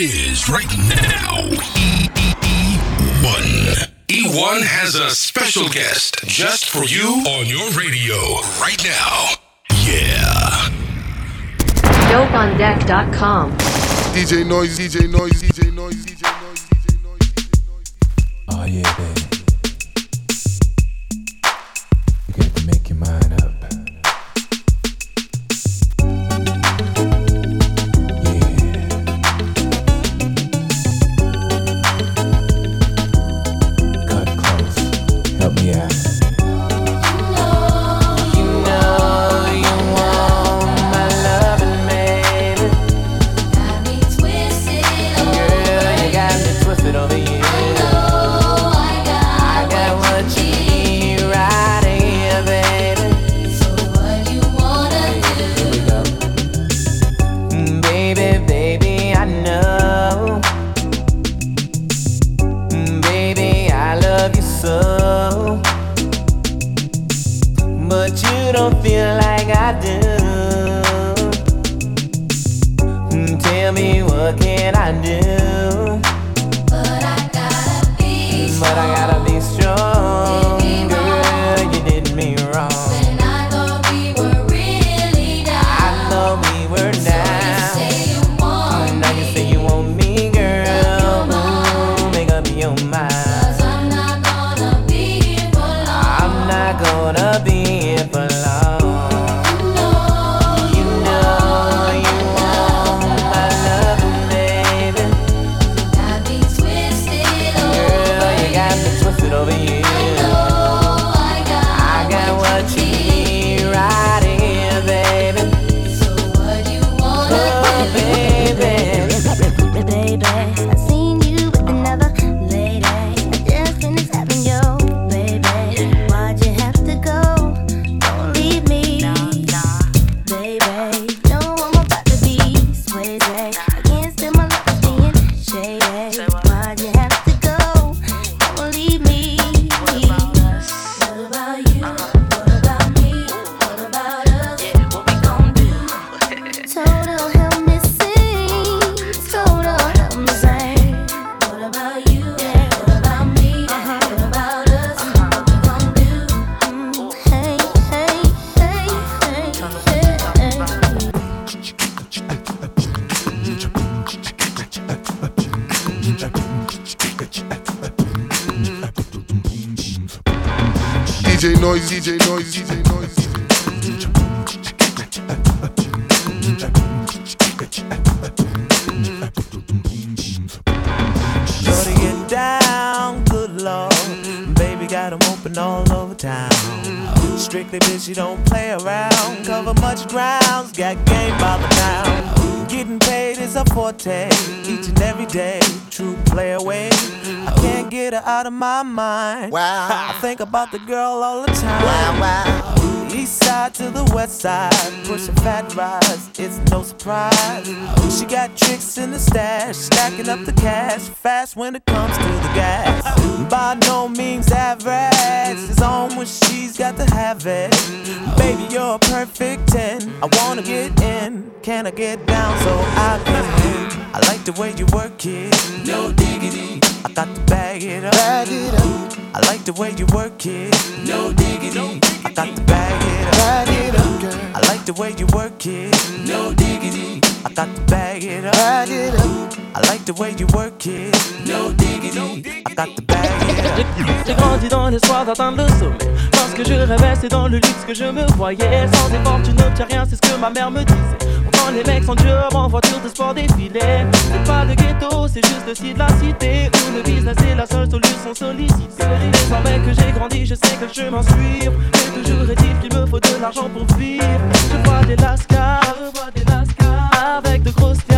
it is right now. E1. E1 has a special guest just for you on your radio right now. Yeah. DopeOnDeck.com. DJ Noise, DJ Noise, DJ Noise, DJ Noise, DJ Noise, DJ Noise. Oh yeah, baby. Noise, DJ Noise, DJ Noise, down, good lord. Baby got open all over town. Strictly bitch, you don't play around. Cover much grounds, got game by the pound. Getting paid is a forte, each and every day. True play away. I can't get her out of my mind. Wow. I think about the girl all the time. Wow, wow. East side to the west side, pushing fat rides, it's no surprise. She got tricks in the stash, stacking up the cash, fast when it comes to the gas. By no means average, it's on when she's got to have it. Baby, you're a perfect 10. I wanna get in, can I get down so I can win? I like the way you work it, no diggity. I got to bag it up. Bag it up, I like the way you work it, no diggity. I got to bag it up. bag it up, girl. I like the way you work it. No diggity. I got to bag it up. Bag it up. I like the way you work it. No diggity. I got to bag it up. J'ai grandi dans l'espoir d'atteindre le sommet. Lorsque je rêvais, c'est dans le luxe que je me voyais. Sans effort, tu n'obtiens rien, c'est ce que ma mère me disait. Quand les mecs sont job en voiture de sport défilé. C'est pas le ghetto, c'est juste le style de la cité. Où le business est la seule solution sollicitée. Désormais que j'ai grandi, je sais que le chemin suivre. Mais toujours est-il qu'il me faut de l'argent pour vivre. Je vois des lascars, je vois des de grosses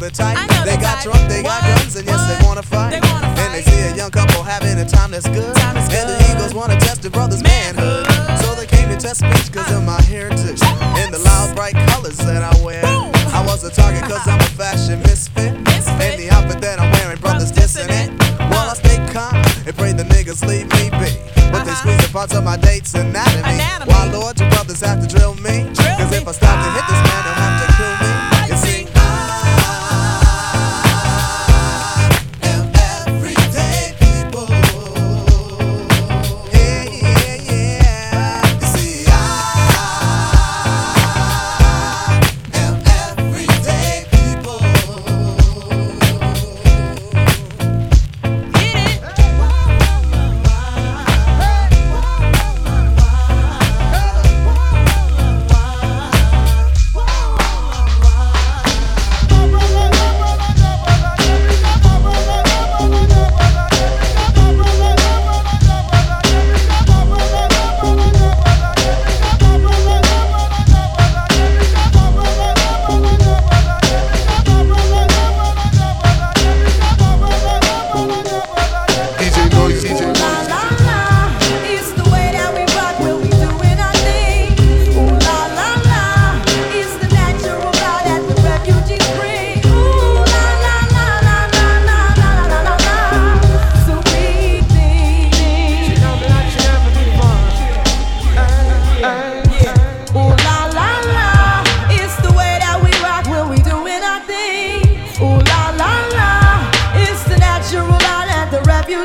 know the type. Know they the got type. drunk, they what? got guns, and yes, they wanna fight. They wanna and fight. they see a young couple having a time that's good. Time and good. the Eagles wanna test the brother's manhood. manhood. So they came to test speech, because uh. of my heritage yes. and the loud, bright colors that I wear. Boom. I was a target because I'm a fashion misfit. misfit. And the outfit that I'm wearing, brothers dissing it. Well, I stay calm and pray the niggas leave me be. But uh-huh. they squeeze the parts of my date's anatomy. anatomy. Why, Lord, your brothers have to drill me? Because if I stop to hit this ah. man,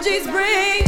emojis bring.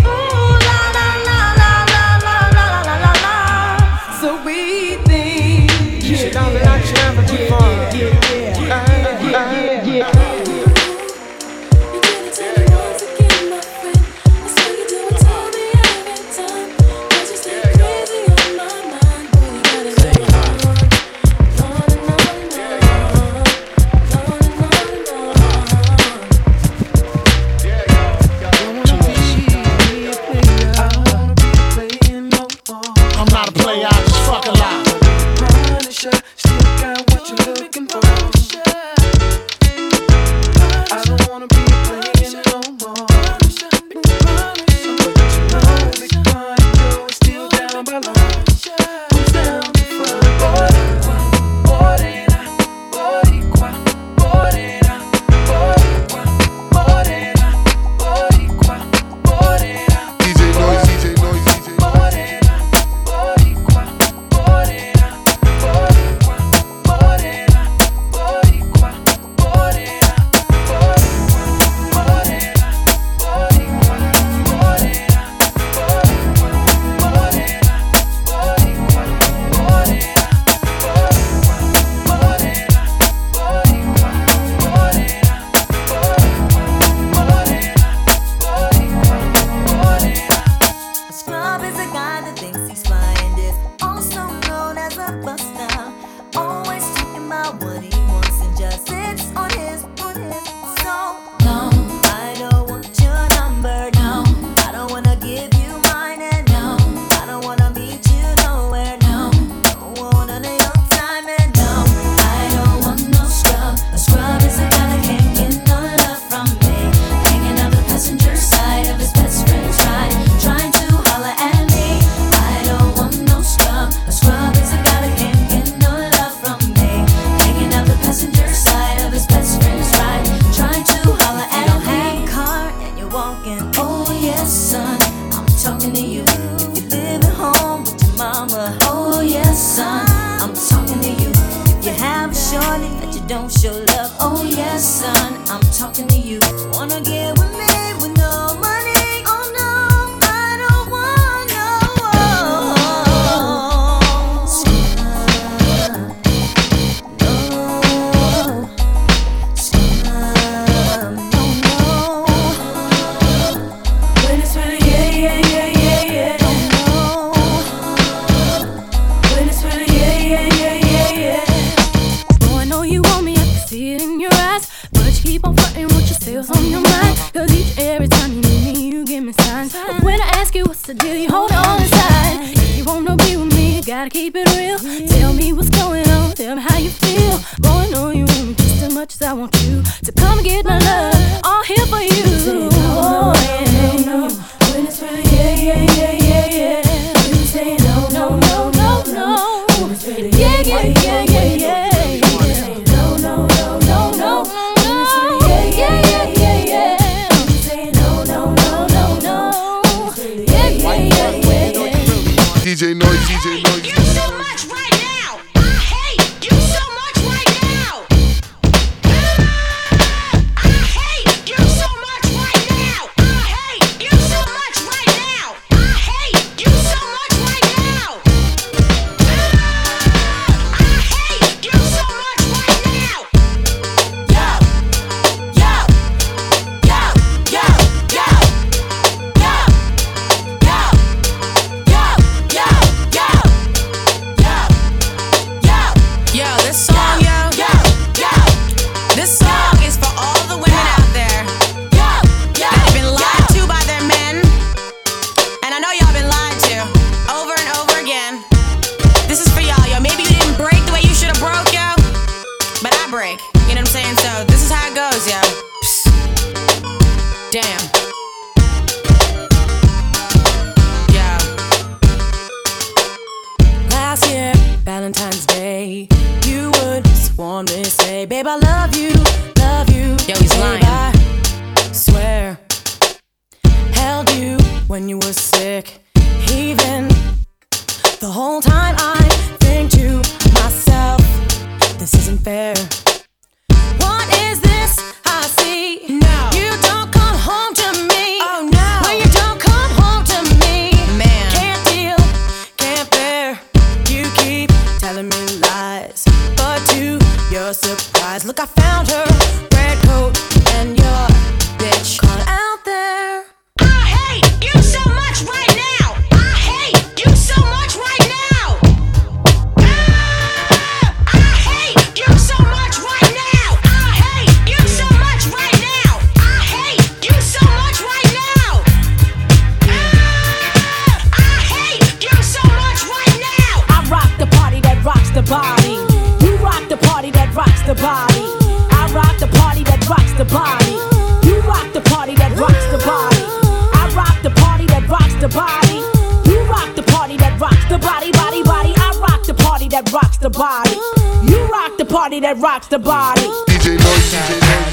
Party that rocks the body. DJ DJ.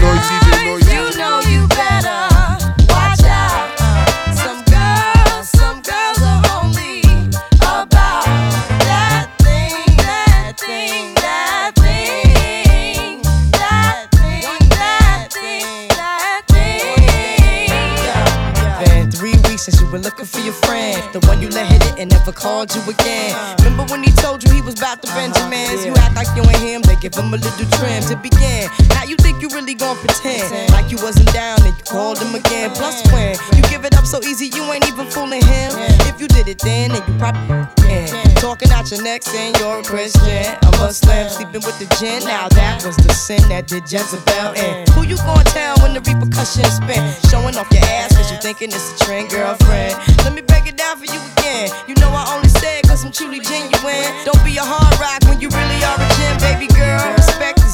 noise, DJ noise. You know you better. since you been looking for your friend. The one you let hit it and never called you again. Uh, Remember when he told you he was about to uh-huh, Benjamins? Yeah. You act like you and him, they give him a little trim to begin. You think you really gon' pretend like you wasn't down and you called him again. Plus, when you give it up so easy, you ain't even fooling him. If you did it then, then you probably can. Talking out your neck saying you're a Christian, I'm a Muslim, sleeping with the jinn. Now that was the sin that did Jezebel in. Who you gonna tell when the repercussions spin? Showing off your ass cause you thinking it's a trend, girlfriend. Let me break it down for you again. You know I only say it cause I'm truly genuine. Don't be a hard rock when you really are a gem, baby girl.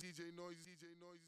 DJ Noise, DJ Noise.